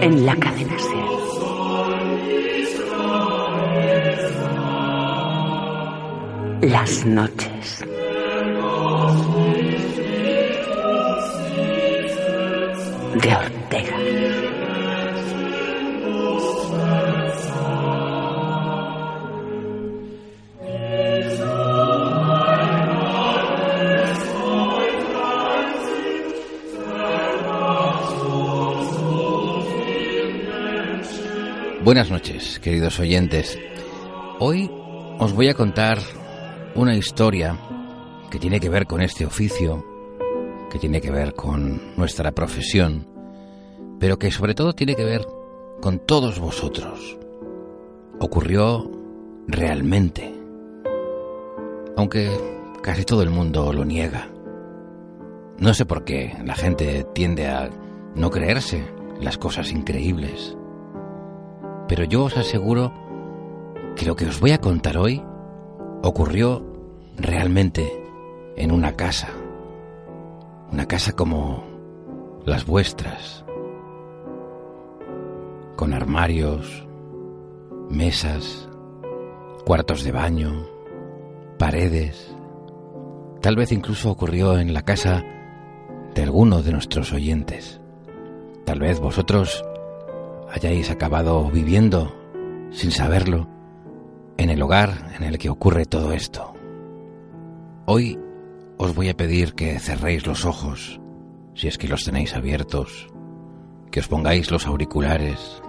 en la cadena Ser. Las noches. De Ortega. Buenas noches, queridos oyentes. Hoy os voy a contar una historia que tiene que ver con este oficio, que tiene que ver con nuestra profesión, pero que sobre todo tiene que ver con todos vosotros. Ocurrió realmente, aunque casi todo el mundo lo niega. No sé por qué la gente tiende a no creerse las cosas increíbles. Pero yo os aseguro que lo que os voy a contar hoy ocurrió realmente en una casa. Una casa como las vuestras. Con armarios, mesas, cuartos de baño, paredes. Tal vez incluso ocurrió en la casa de alguno de nuestros oyentes. Tal vez vosotros hayáis acabado viviendo, sin saberlo, en el hogar en el que ocurre todo esto. Hoy os voy a pedir que cerréis los ojos, si es que los tenéis abiertos, que os pongáis los auriculares,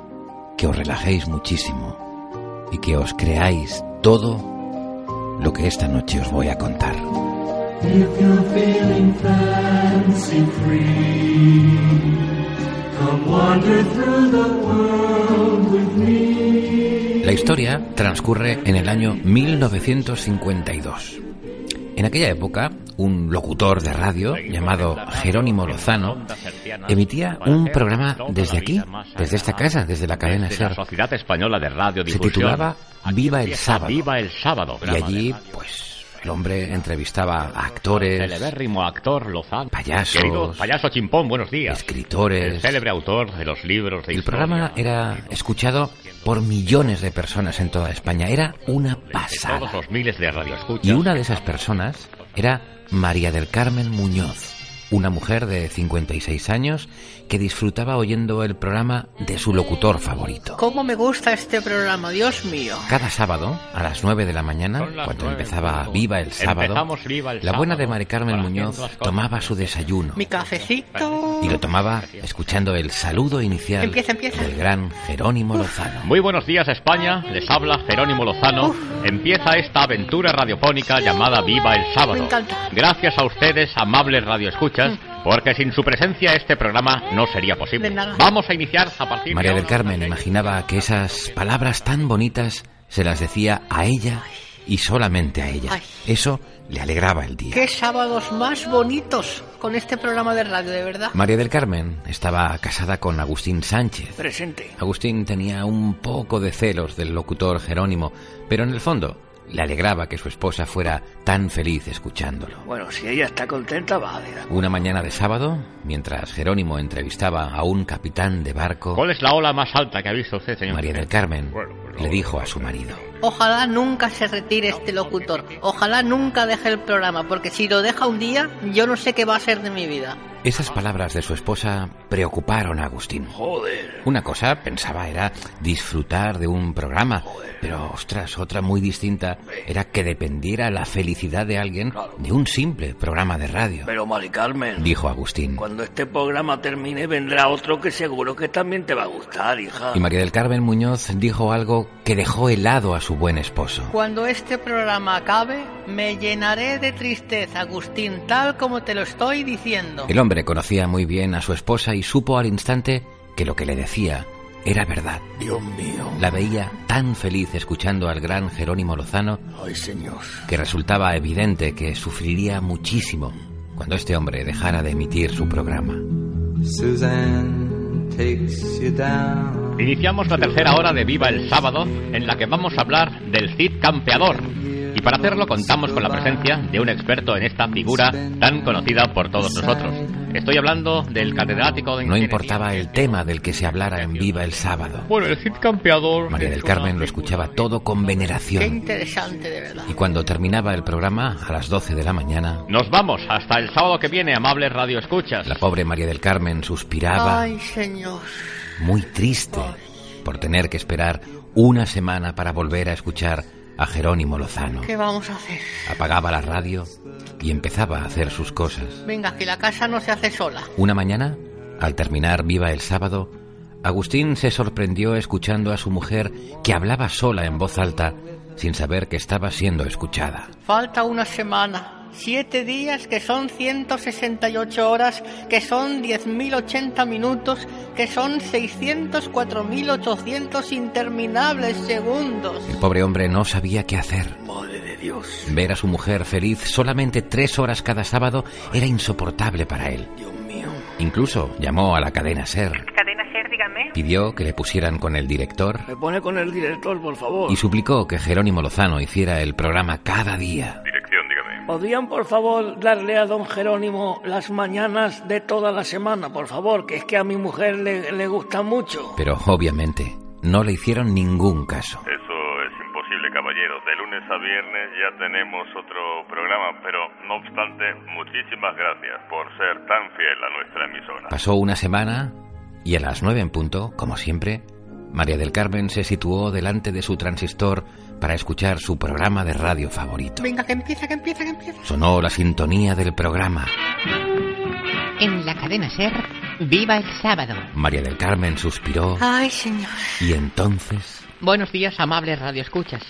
que os relajéis muchísimo y que os creáis todo lo que esta noche os voy a contar. La historia transcurre en el año 1952. En aquella época, un locutor de radio llamado Jerónimo Lozano emitía un programa desde aquí, desde esta casa, desde la cadena SER. la Sociedad Española de Radio Se titulaba Viva el Sábado. Viva el Sábado. Y allí, pues, el hombre entrevistaba a actores, Celebérrimo actor Lozano. Payasos. Querido payaso Chimpón, buenos días. escritores. El célebre autor de los libros de El historia. programa era escuchado por millones de personas en toda España. Era una De pasada. todos los miles de radioescuchas. Y una de esas personas era María del Carmen Muñoz, una mujer de 56 años que disfrutaba oyendo el programa de su locutor favorito. ¿Cómo me gusta este programa, Dios mío? Cada sábado, a las 9 de la mañana, cuando empezaba. Viva el Sábado, Empezamos Viva el la buena de Mari Carmen Muñoz tomaba su desayuno Mi cafecito. y lo tomaba escuchando el saludo inicial Empieza, empieza. del gran Jerónimo Lozano. Muy buenos días España, les habla Jerónimo Lozano. Empieza esta aventura radiofónica llamada Viva el Sábado. Me encanta. Gracias a ustedes, amables radioescuchas, porque sin su presencia este programa no sería posible. Vamos a iniciar a partir María de del. Carmen imaginaba que esas palabras tan bonitas se las decía a ella y solamente a ella. Eso le alegraba el día. Qué sábados más bonitos con este programa de radio, de verdad. María del Carmen estaba casada con Agustín Sánchez. Presente. Agustín tenía un poco de celos del locutor Jerónimo, pero en el fondo le alegraba que su esposa fuera tan feliz escuchándolo. Bueno, si ella está contenta, vale. Una mañana de sábado, mientras Jerónimo entrevistaba a un capitán de barco, ¿Cuál es la ola más alta que ha visto usted, señor? María del Carmen Bueno, pues le dijo a su marido. Ojalá nunca se retire este locutor. Ojalá nunca deje el programa, porque si lo deja un día, yo no sé qué va a ser de mi vida. Esas palabras de su esposa preocuparon a Agustín. Joder. Una cosa, pensaba, era disfrutar de un programa, pero ostras, otra muy distinta era que dependiera la felicidad de alguien de un simple programa de radio, Pero, Mari Carmen, dijo Agustín. cuando este programa termine, vendrá otro que seguro que también te va a gustar, hija. Y María del Carmen Muñoz dijo algo que dejó helado a su buen esposo. Cuando este programa acabe, me llenaré de tristeza, Agustín, tal como te lo estoy diciendo. El hombre conocía muy bien a su esposa y supo al instante que lo que le decía era verdad. Dios mío. La veía tan feliz escuchando al gran Jerónimo Lozano Ay, señor. que resultaba evidente que sufriría muchísimo cuando este hombre dejara de emitir su programa. Suzanne takes you down. Iniciamos la tercera hora de Viva el Sábado, en la que vamos a hablar del Cid Campeador. Y para hacerlo contamos con la presencia de un experto en esta figura tan conocida por todos nosotros. Estoy hablando del catedrático de No importaba el tema del que se hablara en Viva el sábado. Bueno, el Cid campeador. María del Carmen lo escuchaba todo con Qué veneración. interesante, de verdad. Y cuando terminaba el programa, a las 12 de la mañana, Nos vamos hasta el sábado que viene, amables radioescuchas. la pobre María del Carmen suspiraba, Ay, señor. Muy triste, por tener que esperar una semana para volver a escuchar a Jerónimo Lozano. ¿Qué vamos a hacer? Apagaba la radio y empezaba a hacer sus cosas. Venga, que la casa no se hace sola. Una mañana, al terminar Viva el sábado, Agustín se sorprendió escuchando a su mujer que hablaba sola en voz alta, sin saber que estaba siendo escuchada. Falta una semana. Siete días que son 168 horas, que son 10.080 minutos, que son 604.800 interminables segundos. El pobre hombre no sabía qué hacer. Madre de Dios. Ver a su mujer feliz solamente tres horas cada sábado era insoportable para él. Dios mío. Incluso llamó a la cadena SER, Cadena Ser, dígame. pidió que le pusieran con el director Me pone con el director, por favor. y suplicó que Jerónimo Lozano hiciera el programa cada día. ¿Podrían, por favor, darle a don Jerónimo las mañanas de toda la semana, por favor? Que es que a mi mujer le, le gusta mucho. Pero obviamente no le hicieron ningún caso. Eso es imposible, caballero. De lunes a viernes ya tenemos otro programa, pero no obstante, muchísimas gracias por ser tan fiel a nuestra emisora. Pasó una semana y a las nueve en punto, como siempre, María del Carmen se situó delante de su transistor para escuchar su programa de radio favorito. Venga, que empieza, que empieza, que empieza. Sonó la sintonía del programa. En la cadena Ser, viva el sábado. María del Carmen suspiró Ay, señor. y entonces... Buenos días, amables radioescuchas.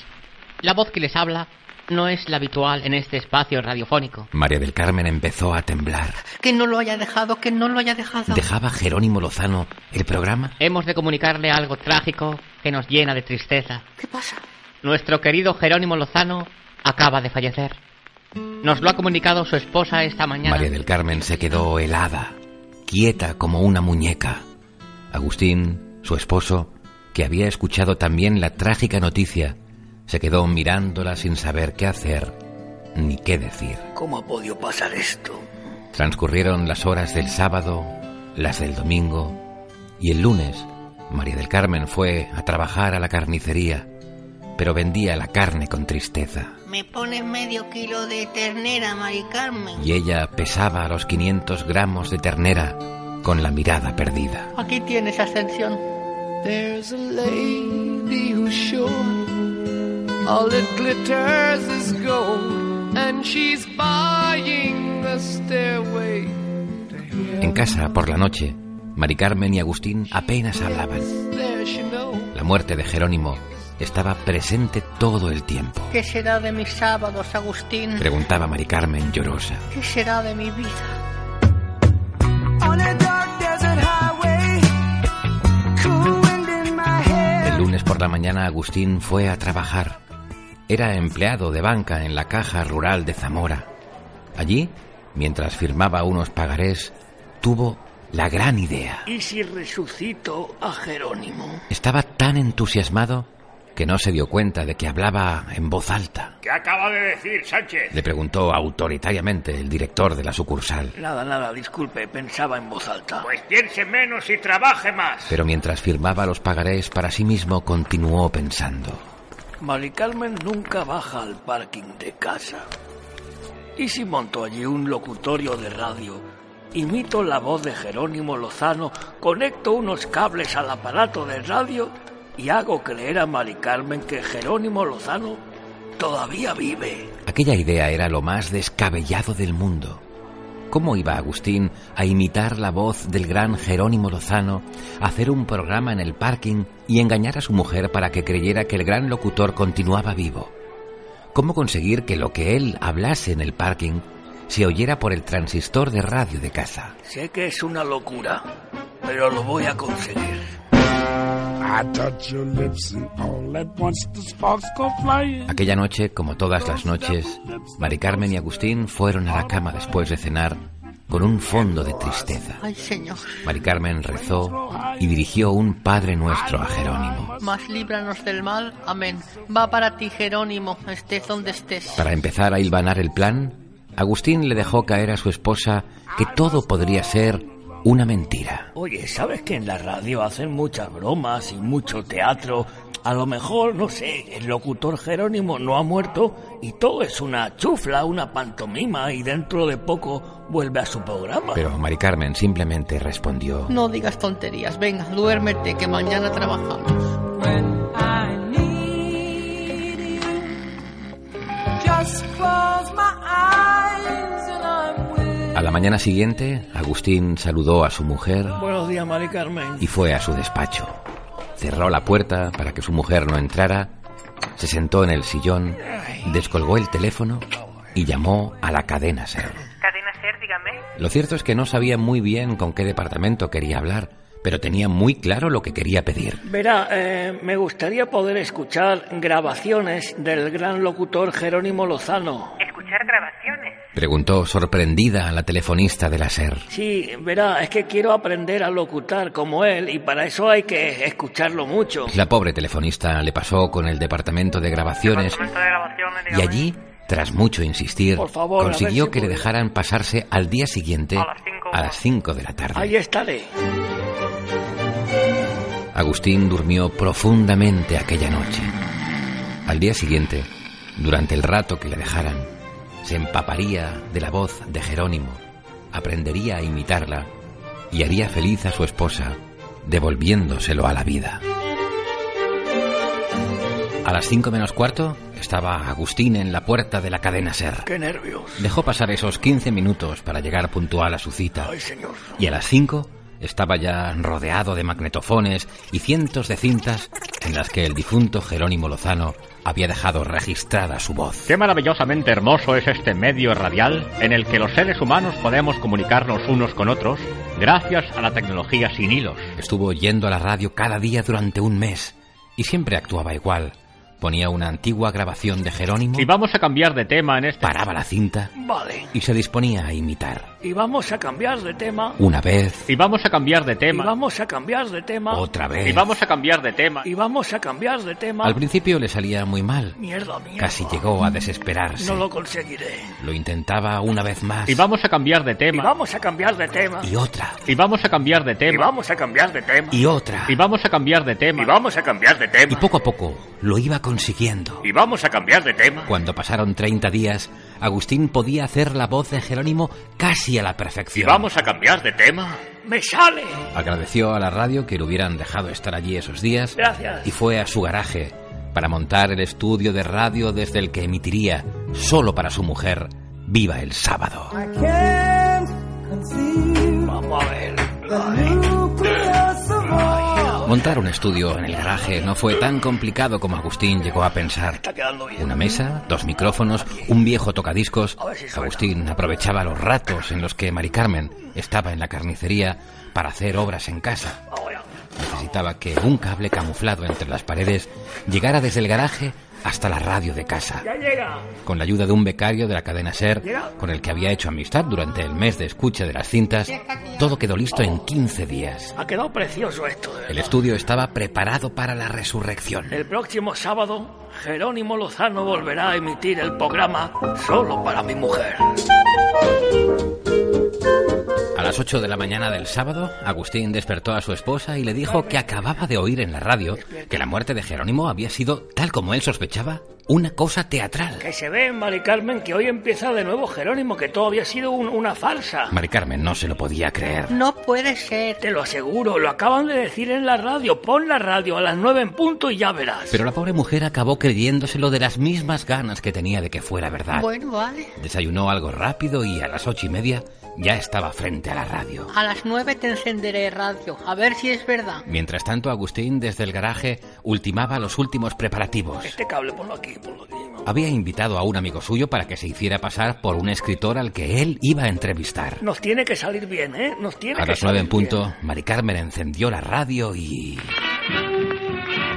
La voz que les habla no es la habitual en este espacio radiofónico. María del Carmen empezó a temblar. Que no lo haya dejado, que no lo haya dejado. ¿Dejaba Jerónimo Lozano el programa? Hemos de comunicarle algo trágico que nos llena de tristeza. ¿Qué pasa? Nuestro querido Jerónimo Lozano acaba de fallecer. Nos lo ha comunicado su esposa esta mañana. María del Carmen se quedó helada, quieta como una muñeca. Agustín, su esposo, que había escuchado también la trágica noticia, se quedó mirándola sin saber qué hacer ni qué decir. ¿Cómo ha podido pasar esto? Transcurrieron las horas del sábado, las del domingo, y el lunes María del Carmen fue a trabajar a la carnicería, pero vendía la carne con tristeza. Me pone medio kilo de ternera, Mari Carmen. y ella pesaba los 500 gramos de ternera con la mirada perdida. Aquí tienes ascensión. There's a lady who's sure all that glitters is gold, and she's buying the stairway. En casa, por la noche, Mari Carmen y Agustín apenas hablaban. There she knows. La muerte de Jerónimo estaba presente todo el tiempo. ¿Qué será de mis sábados, Agustín? Preguntaba Mari Carmen llorosa. ¿Qué será de mi vida? El lunes por la mañana Agustín fue a trabajar. Era empleado de banca en la caja rural de Zamora. Allí, mientras firmaba unos pagarés, tuvo la gran idea. ¿Y si resucito a Jerónimo? Estaba tan entusiasmado que no se dio cuenta de que hablaba en voz alta. ¿Qué acaba de decir Sánchez? Le preguntó autoritariamente el director de la sucursal. Nada, nada, disculpe, pensaba en voz alta. Pues piense menos y trabaje más. Pero mientras firmaba los pagarés para sí mismo, continuó pensando. Mari Carmen nunca baja al parking de casa. ¿Y si monto allí un locutorio de radio? Imito la voz de Jerónimo Lozano, conecto unos cables al aparato de radio y hago creer a Mari Carmen que Jerónimo Lozano todavía vive. Aquella idea era lo más descabellado del mundo. ¿Cómo iba Agustín a imitar la voz del gran Jerónimo Lozano, hacer un programa en el parking y engañar a su mujer para que creyera que el gran locutor continuaba vivo? ¿Cómo conseguir que lo que él hablase en el parking se oyera por el transistor de radio de casa? Sé que es una locura, pero lo voy a conseguir. Aquella noche, como todas las noches, Mari Carmen y Agustín fueron a la cama después de cenar con un fondo de tristeza. Ay, Señor, Mari Carmen rezó y dirigió un Padre Nuestro a Jerónimo. más líbranos del mal. Amén. Va para ti, Jerónimo, estés donde estés. Para empezar a hilvanar el plan, Agustín le dejó caer a su esposa que todo podría ser una mentira. Oye, ¿sabes que en la radio hacen muchas bromas y mucho teatro? A lo mejor, no sé, el locutor Jerónimo no ha muerto y todo es una chufla, una pantomima y dentro de poco vuelve a su programa. Pero Mari Carmen simplemente respondió, No digas tonterías. Venga, duérmete, que mañana trabajamos. When I need you, just close my eyes A la mañana siguiente, Agustín saludó a su mujer Buenos días, Mari Carmen. y fue a su despacho. Cerró la puerta para que su mujer no entrara, se sentó en el sillón, descolgó el teléfono y llamó a la cadena SER. Cadena Ser, dígame. Lo cierto es que no sabía muy bien con qué departamento quería hablar, pero tenía muy claro lo que quería pedir. Verá, eh, me gustaría poder escuchar grabaciones del gran locutor Jerónimo Lozano. Preguntó sorprendida a la telefonista de la SER. Sí, verá, es que quiero aprender a locutar como él y para eso hay que escucharlo mucho. La pobre telefonista le pasó con el departamento de grabaciones Momento de grabaciones, y allí, tras mucho insistir, favor, consiguió si que le dejaran pasarse al día siguiente A las cinco. a las 5 de la tarde. Ahí estaré. Agustín durmió profundamente aquella noche. Al día siguiente, durante el rato que le dejaran, se empaparía de la voz de Jerónimo, aprendería a imitarla y haría feliz a su esposa, devolviéndoselo a la vida. A las cinco menos cuarto estaba Agustín en la puerta de la cadena Ser. Qué nervios. Dejó pasar esos 15 minutos para llegar puntual a su cita. Ay, señor. Y a las 5 estaba ya rodeado de magnetofones y cientos de cintas en las que el difunto Jerónimo Lozano había dejado registrada su voz. Qué maravillosamente hermoso es este medio radial en el que los seres humanos podemos comunicarnos unos con otros gracias a la tecnología sin hilos. Estuvo yendo a la radio cada día durante un mes y siempre actuaba igual. Ponía una antigua grabación de Jerónimo, Y vamos a cambiar de tema en este... paraba la cinta Vale. y se disponía a imitar. Y vamos a cambiar de tema. Una vez, Y vamos a cambiar de Y tema. vamos a cambiar de tema. otra vez. Y vamos a cambiar de tema. Y vamos a cambiar de tema. Al principio le salía muy mal. Mierda, mierda. Casi llegó a desesperarse. No lo conseguiré. Lo intentaba una vez más. Y vamos a cambiar de Y tema. vamos a cambiar de tema. Y otra. Y vamos a cambiar de Y tema. vamos a cambiar de tema. Y otra. Y vamos a cambiar de tema. Y vamos a cambiar de Y tema. poco a poco lo iba consiguiendo. Y vamos a cambiar de tema. Cuando pasaron 30 días, Agustín podía hacer la voz de Jerónimo casi a la Y perfección. vamos a cambiar de tema. ¡Me sale! Agradeció a la radio que le hubieran dejado estar allí esos días Gracias. y fue a su garaje para montar el estudio de radio desde el que emitiría, solo para su mujer, Viva el Sábado. I can't Vamos a ver. Montar un estudio en el garaje no fue tan complicado como Agustín llegó a pensar. Una mesa, dos micrófonos, un viejo tocadiscos. Agustín aprovechaba los ratos en los que Mari Carmen estaba en la carnicería para hacer obras en casa. Necesitaba que un cable camuflado entre las paredes llegara desde el garaje hasta la radio de casa. Ya llega. Con la ayuda de un becario de la cadena SER, con el que había hecho amistad durante el mes de escucha de las cintas, todo quedó listo en 15 días. Ha quedado precioso esto. El estudio estaba preparado para la resurrección. El próximo sábado, Jerónimo Lozano volverá a emitir el programa Solo para mi mujer. Las 8 de la mañana del sábado, Agustín despertó a su esposa y le dijo que acababa de oír en la radio que la muerte de Jerónimo había sido, tal como él sospechaba, una cosa teatral. Que se ve, Mari Carmen, que hoy empieza de nuevo Jerónimo, que todo había sido un- una farsa. Mari Carmen no se lo podía creer. No puede ser. Te lo aseguro, lo acaban de decir en la radio. Pon la radio a las nueve en punto y ya verás. Pero la pobre mujer acabó creyéndoselo de las mismas ganas que tenía de que fuera verdad. Bueno, vale. Desayunó algo rápido y a las ocho y media ya estaba frente a la radio. A las nueve te encenderé radio, a ver si es verdad. Mientras tanto, Agustín desde el garaje ultimaba los últimos preparativos. Este cable, ponlo aquí. Había invitado a un amigo suyo para que se hiciera pasar por un escritor al que él iba a entrevistar. Nos tiene que salir bien, ¿eh? Nos tiene A que las nueve en bien. punto, Mari Carmen encendió la radio y...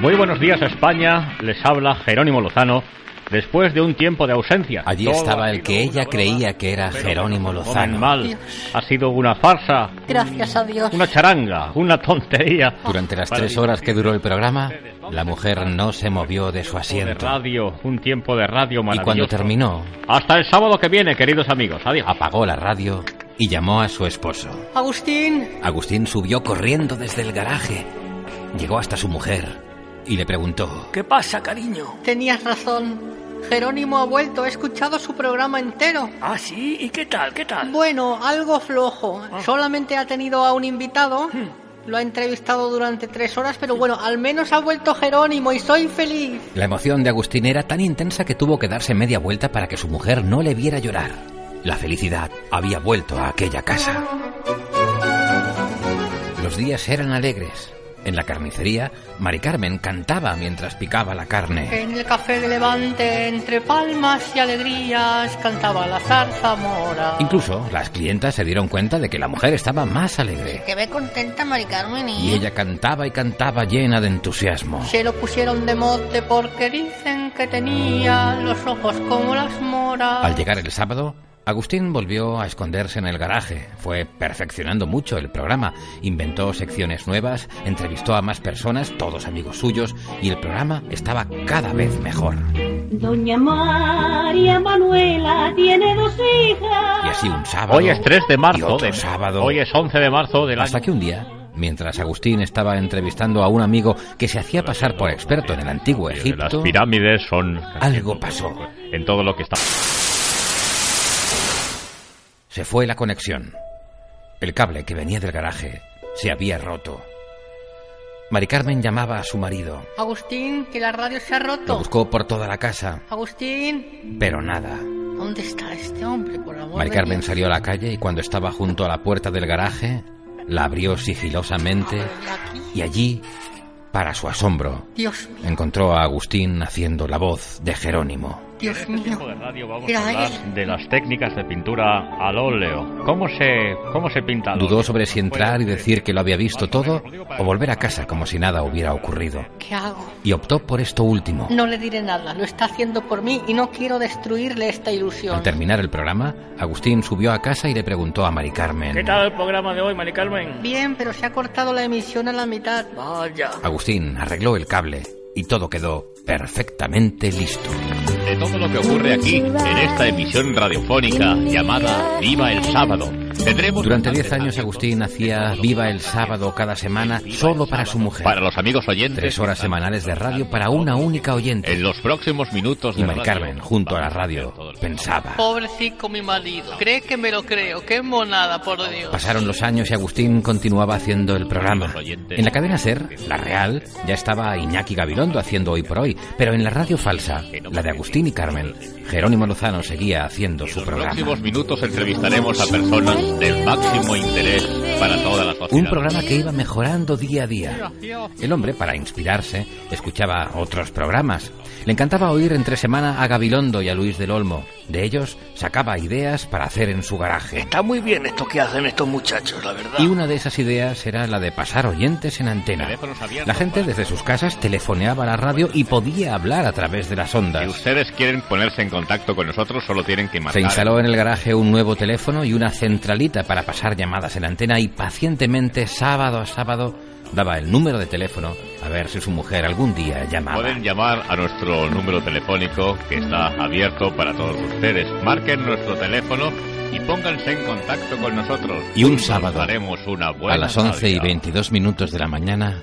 Muy buenos días España, les habla Jerónimo Lozano después de un tiempo de ausencia. Allí Todo estaba el que ella creía que era Jerónimo no Lozano. mal. Ha sido una farsa, Gracias a Dios. una charanga, una tontería. Durante las tres horas que duró el programa, la mujer no se movió de su asiento. radio, un tiempo de radio Y maravilloso. cuando terminó, Hasta el sábado que viene, queridos amigos. Adiós. apagó la radio y llamó a su esposo. Agustín, Agustín subió corriendo desde el garaje. Llegó hasta su mujer y le preguntó. ¿Qué pasa, cariño? tenías razón. Jerónimo ha vuelto, he escuchado su programa entero. Ah, sí, ¿y qué tal? ¿Qué tal? Bueno, algo flojo. Solamente ha tenido a un invitado. Hmm. Lo ha entrevistado durante tres horas, pero bueno, al menos ha vuelto Jerónimo y soy feliz. La emoción de Agustín era tan intensa que tuvo que darse media vuelta para que su mujer no le viera llorar. La felicidad había vuelto a aquella casa. Los días eran alegres. En la carnicería, Mari Carmen cantaba mientras picaba la carne. En el café de Levante, entre palmas y alegrías, cantaba la zarzamora. Incluso las clientas se dieron cuenta de que la mujer estaba más alegre. Que ve contenta, Mari Carmen, Y ella cantaba y cantaba llena de entusiasmo. Se lo pusieron de mote porque dicen que tenía los ojos como las moras. Al llegar el sábado, Agustín volvió a esconderse en el garaje. Fue perfeccionando mucho el programa. Inventó secciones nuevas, entrevistó a más personas, todos amigos suyos, y el programa estaba cada vez mejor. Doña María Manuela tiene dos hijas. Y así un sábado. Hoy es 3 de y marzo. otro de- sábado. Hoy es 11 de marzo del Hasta año. que un día, mientras Agustín estaba entrevistando a un amigo que se hacía pasar por experto en el antiguo Las Egipto, pirámides son... algo pasó. En todo lo que está... Se fue la conexión. El cable que venía del garaje se había roto. Mari Carmen llamaba a su marido. Agustín, que la radio se ha Lo roto. buscó por toda la casa, Agustín, pero nada. ¿dónde está este hombre, por amor Mari Carmen Dios? salió a la calle y cuando estaba junto a la puerta del garaje, la abrió sigilosamente y allí, para su asombro, Dios mío, encontró a Agustín haciendo la voz de Jerónimo. Dios En este mío. tiempo de radio vamos a hablar él. de las técnicas de pintura al óleo. ¿Cómo se, cómo se pinta al Dudó óleo? sobre si entrar y decir que lo había visto todo o volver a casa como si nada hubiera ocurrido. ¿Qué hago? Y optó por esto último. No le diré nada, lo está haciendo por mí y no quiero destruirle esta ilusión. Al terminar el programa, Agustín subió a casa y le preguntó a Mari Carmen. ¿Qué tal el programa de hoy, Mari Carmen? Bien, pero se ha cortado la emisión a la mitad. Vaya. Agustín arregló el cable y todo quedó perfectamente listo. Todo lo que ocurre aquí, en esta emisión radiofónica llamada Viva el Sábado. Durante bastantes 10 años Agustín hacía Viva el Sábado cada semana solo para su mujer. Para los amigos oyentes. Tres horas semanales de radio para una única oyente. En los próximos minutos Y de Mari radio, Carmen, junto a la radio, pensaba. Pobrecito mi marido. Cree que me lo creo. Qué monada, por Dios. Pasaron los años y Agustín continuaba haciendo el programa. En la cadena Ser, la real, ya estaba Iñaki Gabilondo haciendo hoy por hoy, pero en la radio falsa, la de Agustín y Carmen, Jerónimo Lozano seguía haciendo su En los programa. próximos minutos entrevistaremos a personas del máximo interés para toda la sociedad. Un programa que iba mejorando día a día. El hombre, para inspirarse, escuchaba otros programas. Le encantaba oír entre semana a Gabilondo y a Luis del Olmo. De ellos sacaba ideas para hacer en su garaje. Está muy bien esto que hacen estos muchachos, la verdad. Y una de esas ideas era la de pasar oyentes en antena. La gente desde sus casas telefoneaba a la radio y podía hablar a través de las Si ondas. ustedes quieren ponerse en contacto con nosotros, solo tienen que Se marcar. instaló en el garaje un nuevo teléfono y una centralita para pasar llamadas en antena y pacientemente, sábado a sábado, daba el número de teléfono a ver si su mujer algún día llamaba. Pueden llamar a nuestro número telefónico que está abierto para todos ustedes. Marquen nuestro teléfono y pónganse en contacto con nosotros. Y un sábado, haremos una buena A las 11 y radio. 22 minutos de la mañana,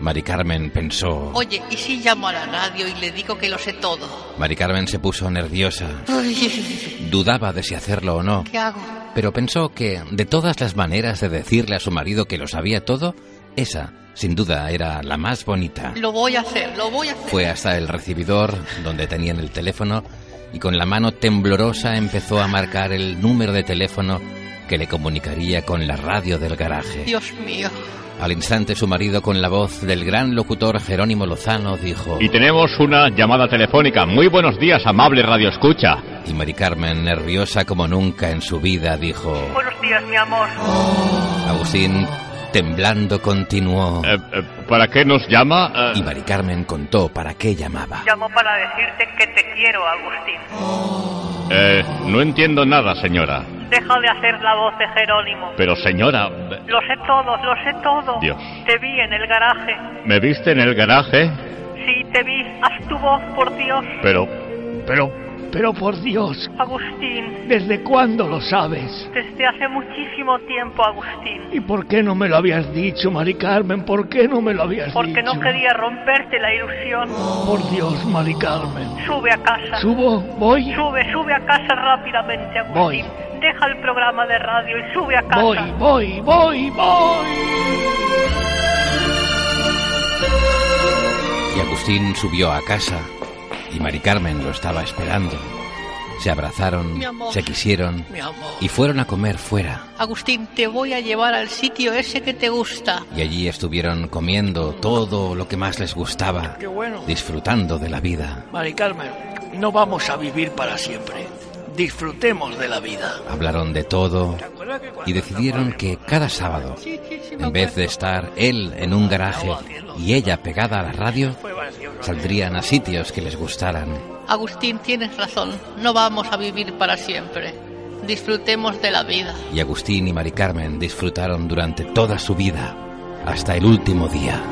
Mari Carmen pensó... Oye, ¿y si llamo a la radio y le digo que lo sé todo? Mari Carmen se puso nerviosa. Ay, Dudaba de si hacerlo o no. ¿Qué hago? Pero pensó que, de todas las maneras de decirle a su marido que lo sabía todo, esa, sin duda, era la más bonita. Lo voy a hacer, lo voy a hacer. Fue hasta el recibidor, donde tenían el teléfono, y con la mano temblorosa empezó a marcar el número de teléfono que le comunicaría con la radio del garaje. Dios mío. Al instante su marido, con la voz del gran locutor Jerónimo Lozano, dijo... Y tenemos una llamada telefónica. Muy buenos días, amable Radio Escucha. Y Mari Carmen, nerviosa como nunca en su vida, dijo... Buenos días, mi amor. Agustín Temblando continuó. Eh, eh, ¿Para qué nos llama? Eh, Y Mari Carmen contó para qué llamaba. Llamo para decirte que te quiero, Agustín. eh, no entiendo nada, señora. Deja de hacer la voz de Jerónimo. Pero, señora, Lo sé todo, lo sé todo. Dios. Te vi en el garaje. ¿me viste en el garaje? Sí, te vi. Haz tu voz, por Dios. Pero, Pero, pero por Dios, Agustín, ¿desde cuándo lo sabes? desde hace muchísimo tiempo, Agustín. ¿Y por qué no me lo habías dicho, Mari Carmen? ¿Por qué no me lo habías Porque dicho? no quería romperte la ilusión. Por Dios, Mari Carmen. Sube a casa. ¿Subo? ¿Voy? Sube, sube a casa rápidamente, Agustín. Voy. Deja el programa de radio y sube a casa. Voy, voy, voy, voy. Y Agustín subió a casa y Mari Carmen lo estaba esperando. Se abrazaron, amor. se quisieron y fueron a comer fuera. Agustín, te voy a llevar al sitio ese que te gusta. Y allí estuvieron comiendo todo lo que más les gustaba, Qué bueno. disfrutando de la vida. Mari Carmen, no vamos a vivir para siempre. Disfrutemos de la vida. Hablaron de todo y decidieron que cada sábado, en vez de estar él en un garaje y ella pegada a la radio, saldrían a sitios que les gustaran. Agustín, tienes razón. No vamos a vivir para siempre. Disfrutemos de la vida. Y Agustín y Mari Carmen disfrutaron durante toda su vida, hasta el último día.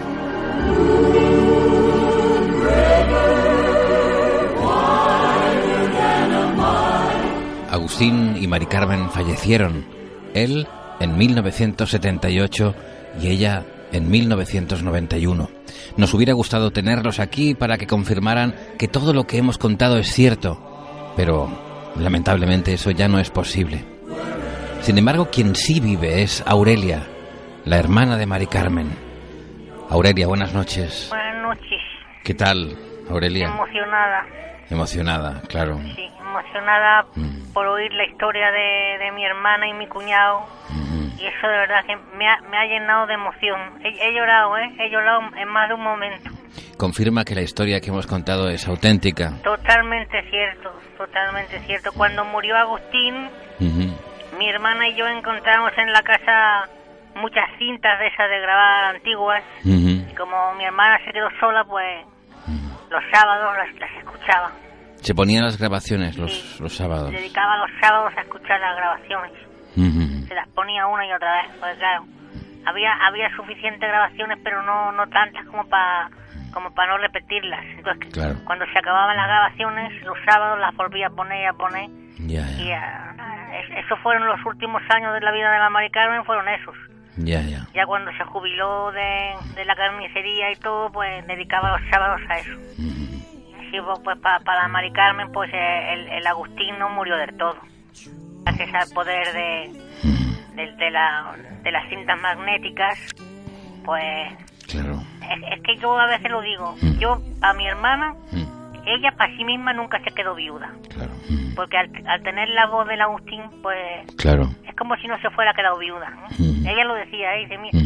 Agustín y Mari Carmen fallecieron, él en 1978 y ella en 1991. Nos hubiera gustado tenerlos aquí para que confirmaran que todo lo que hemos contado es cierto, pero lamentablemente eso ya no es posible. Sin embargo, quien sí vive es Aurelia, la hermana de Mari Carmen. Aurelia, buenas noches. Buenas noches. ¿Qué tal, Aurelia? Emocionada. Emocionada, claro. Sí, emocionada Mm. por oír la historia de, de mi hermana y mi cuñado. Mm, Y eso de verdad que me ha, me ha llenado de emoción. He, he llorado, ¿eh? He llorado en más de un momento. Confirma que la historia que hemos contado es auténtica. Totalmente cierto, totalmente cierto. Cuando murió Agustín, Ujú. mi hermana y yo encontramos en la casa muchas cintas de esas de grabar antiguas. Ujú. Y como mi hermana se quedó sola, pues los sábados las, las escuchaba. Se ponían las grabaciones los, los sábados. Dedicaba los sábados a escuchar las grabaciones. Ujú. Se las ponía una y otra vez, pues claro. Había había suficientes grabaciones, pero no no tantas como para como para no repetirlas. Entonces, Claro. cuando se acababan las grabaciones, los sábados las volvía a poner y a poner. Y ah, es- esos fueron los últimos años de la vida de la Mari Carmen, fueron esos. ya, ya. Ya cuando se jubiló de, de la carnicería y todo, pues dedicaba los sábados a eso. Así pues, pues para la Mari Carmen, pues el, el Agustín no murió del todo. Gracias al poder de, de, de la, de las cintas magnéticas, pues Claro. es, es que yo a veces lo digo. Yo, a mi hermana, ella para sí misma nunca se quedó viuda. Claro. Porque al, al tener la voz del Agustín, pues Claro. es como si no se fuera quedado viuda. ¿no? Ella lo decía, ¿eh? dice, mira,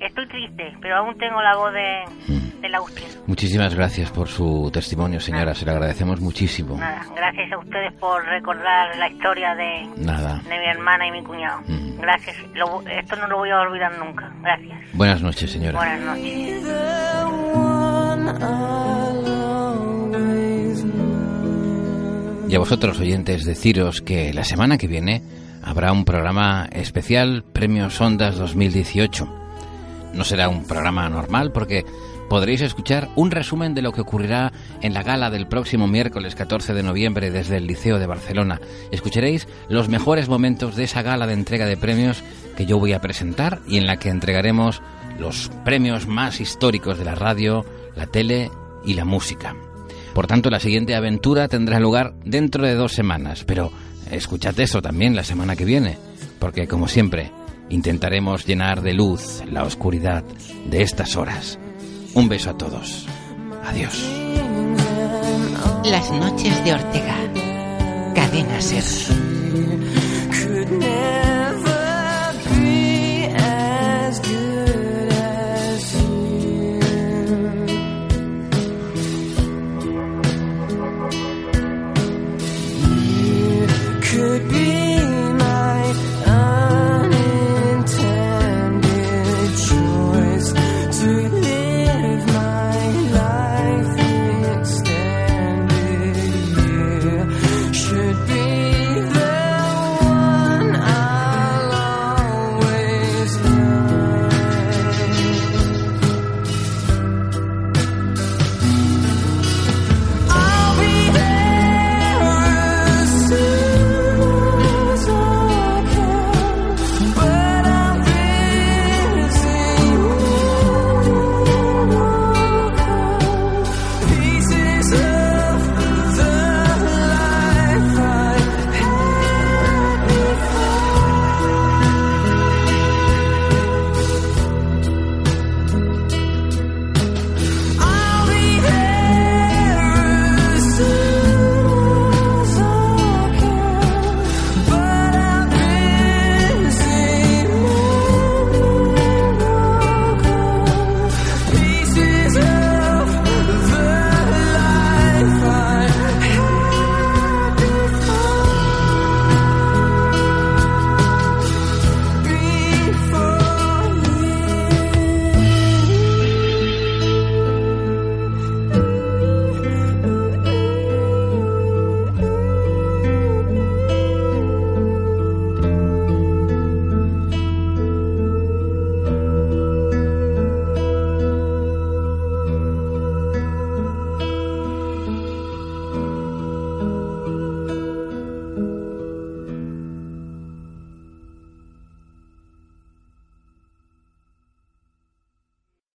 estoy triste, pero aún tengo la voz de, del Agustín. Muchísimas gracias por su testimonio, señora. Se lo agradecemos muchísimo. Nada, gracias a ustedes por recordar la historia de, Nada. de mi hermana y mi cuñado. Gracias, Lo- esto no lo voy a olvidar nunca. Gracias. Buenas noches, señora. Buenas noches. Y a vosotros, oyentes, deciros que la semana que viene habrá un programa especial Premios Ondas 2018. No será un programa normal porque podréis escuchar un resumen de lo que ocurrirá en la gala del próximo miércoles 14 de noviembre desde el Liceo de Barcelona. Escucharéis los mejores momentos de esa gala de entrega de premios que yo voy a presentar y en la que entregaremos los premios más históricos de la radio, la tele y la música. Por tanto, la siguiente aventura tendrá lugar dentro de dos semanas, pero escuchad eso también la semana que viene, porque como siempre, intentaremos llenar de luz la oscuridad de estas horas. Un beso a todos. Adiós. Las noches de Ortega. Cadena Ser.